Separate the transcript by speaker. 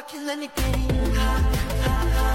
Speaker 1: fucking let me get in.